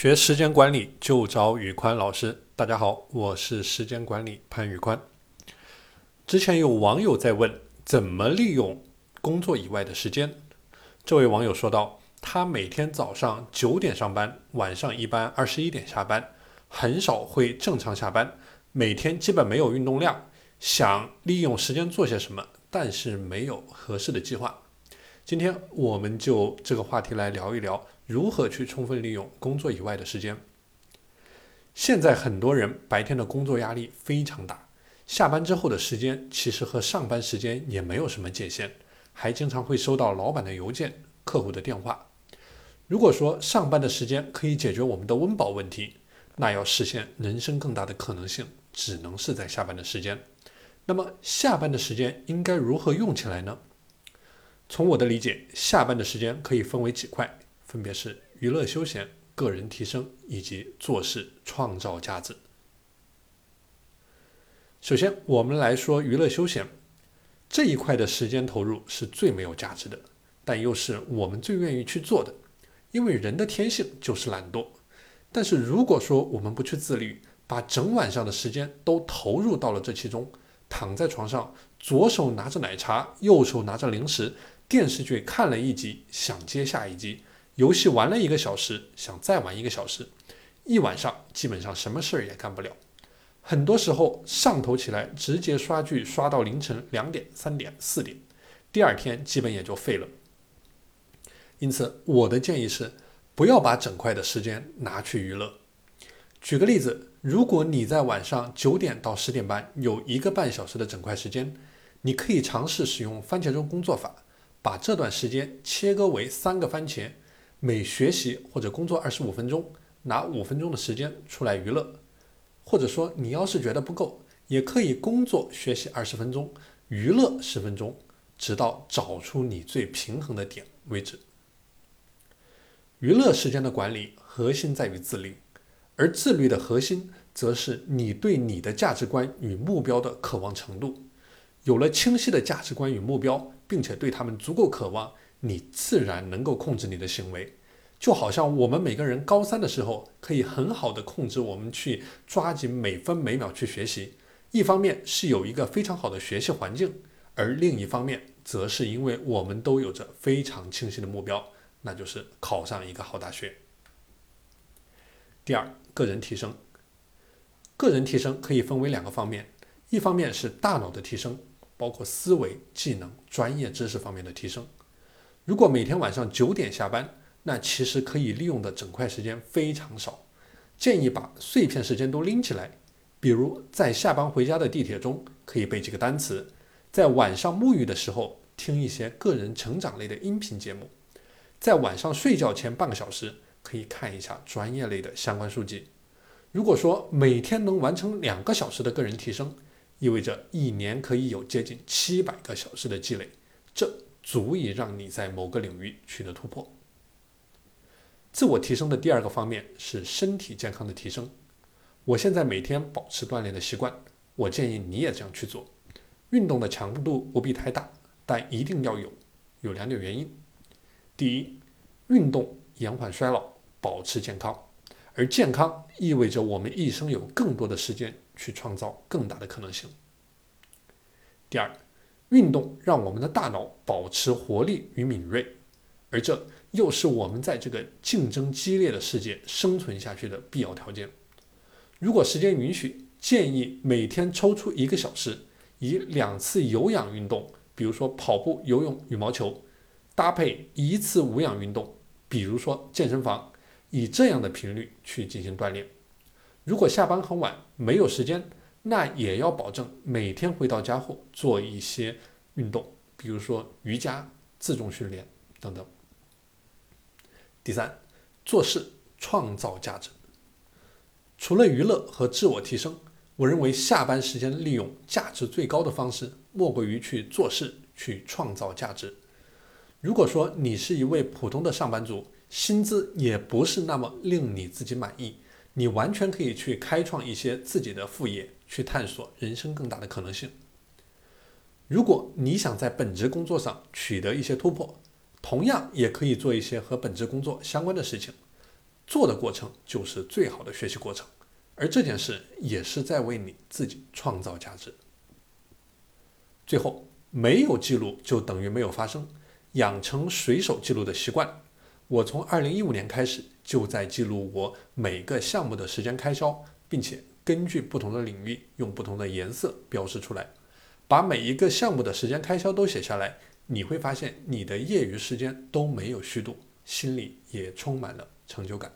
学时间管理就找宇宽老师。大家好，我是时间管理潘宇宽。之前有网友在问怎么利用工作以外的时间。这位网友说道：“他每天早上九点上班，晚上一般二十一点下班，很少会正常下班，每天基本没有运动量，想利用时间做些什么，但是没有合适的计划。”今天我们就这个话题来聊一聊，如何去充分利用工作以外的时间。现在很多人白天的工作压力非常大，下班之后的时间其实和上班时间也没有什么界限，还经常会收到老板的邮件、客户的电话。如果说上班的时间可以解决我们的温饱问题，那要实现人生更大的可能性，只能是在下班的时间。那么下班的时间应该如何用起来呢？从我的理解，下班的时间可以分为几块，分别是娱乐休闲、个人提升以及做事创造价值。首先，我们来说娱乐休闲这一块的时间投入是最没有价值的，但又是我们最愿意去做的，因为人的天性就是懒惰。但是如果说我们不去自律，把整晚上的时间都投入到了这其中，躺在床上，左手拿着奶茶，右手拿着零食。电视剧看了一集，想接下一集；游戏玩了一个小时，想再玩一个小时。一晚上基本上什么事儿也干不了。很多时候上头起来，直接刷剧刷到凌晨两点、三点、四点，第二天基本也就废了。因此，我的建议是，不要把整块的时间拿去娱乐。举个例子，如果你在晚上九点到十点半有一个半小时的整块时间，你可以尝试使用番茄钟工作法。把这段时间切割为三个番茄，每学习或者工作二十五分钟，拿五分钟的时间出来娱乐。或者说，你要是觉得不够，也可以工作学习二十分钟，娱乐十分钟，直到找出你最平衡的点为止。娱乐时间的管理核心在于自律，而自律的核心则是你对你的价值观与目标的渴望程度。有了清晰的价值观与目标，并且对他们足够渴望，你自然能够控制你的行为。就好像我们每个人高三的时候，可以很好的控制我们去抓紧每分每秒去学习。一方面是有一个非常好的学习环境，而另一方面则是因为我们都有着非常清晰的目标，那就是考上一个好大学。第二，个人提升。个人提升可以分为两个方面，一方面是大脑的提升。包括思维、技能、专业知识方面的提升。如果每天晚上九点下班，那其实可以利用的整块时间非常少。建议把碎片时间都拎起来，比如在下班回家的地铁中可以背几个单词，在晚上沐浴的时候听一些个人成长类的音频节目，在晚上睡觉前半个小时可以看一下专业类的相关书籍。如果说每天能完成两个小时的个人提升，意味着一年可以有接近七百个小时的积累，这足以让你在某个领域取得突破。自我提升的第二个方面是身体健康的提升。我现在每天保持锻炼的习惯，我建议你也这样去做。运动的强度不必太大，但一定要有。有两点原因：第一，运动延缓衰老，保持健康，而健康意味着我们一生有更多的时间。去创造更大的可能性。第二，运动让我们的大脑保持活力与敏锐，而这又是我们在这个竞争激烈的世界生存下去的必要条件。如果时间允许，建议每天抽出一个小时，以两次有氧运动，比如说跑步、游泳、羽毛球，搭配一次无氧运动，比如说健身房，以这样的频率去进行锻炼。如果下班很晚没有时间，那也要保证每天回到家后做一些运动，比如说瑜伽、自重训练等等。第三，做事创造价值。除了娱乐和自我提升，我认为下班时间利用价值最高的方式，莫过于去做事，去创造价值。如果说你是一位普通的上班族，薪资也不是那么令你自己满意。你完全可以去开创一些自己的副业，去探索人生更大的可能性。如果你想在本职工作上取得一些突破，同样也可以做一些和本职工作相关的事情。做的过程就是最好的学习过程，而这件事也是在为你自己创造价值。最后，没有记录就等于没有发生，养成随手记录的习惯。我从二零一五年开始就在记录我每个项目的时间开销，并且根据不同的领域用不同的颜色标示出来，把每一个项目的时间开销都写下来，你会发现你的业余时间都没有虚度，心里也充满了成就感。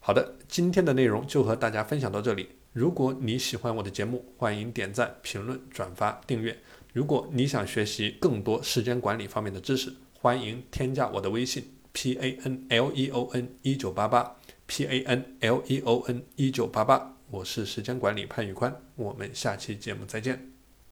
好的，今天的内容就和大家分享到这里。如果你喜欢我的节目，欢迎点赞、评论、转发、订阅。如果你想学习更多时间管理方面的知识，欢迎添加我的微信 p a n l e o n 一九八八 p a n l e o n 一九八八，我是时间管理潘宇宽，我们下期节目再见。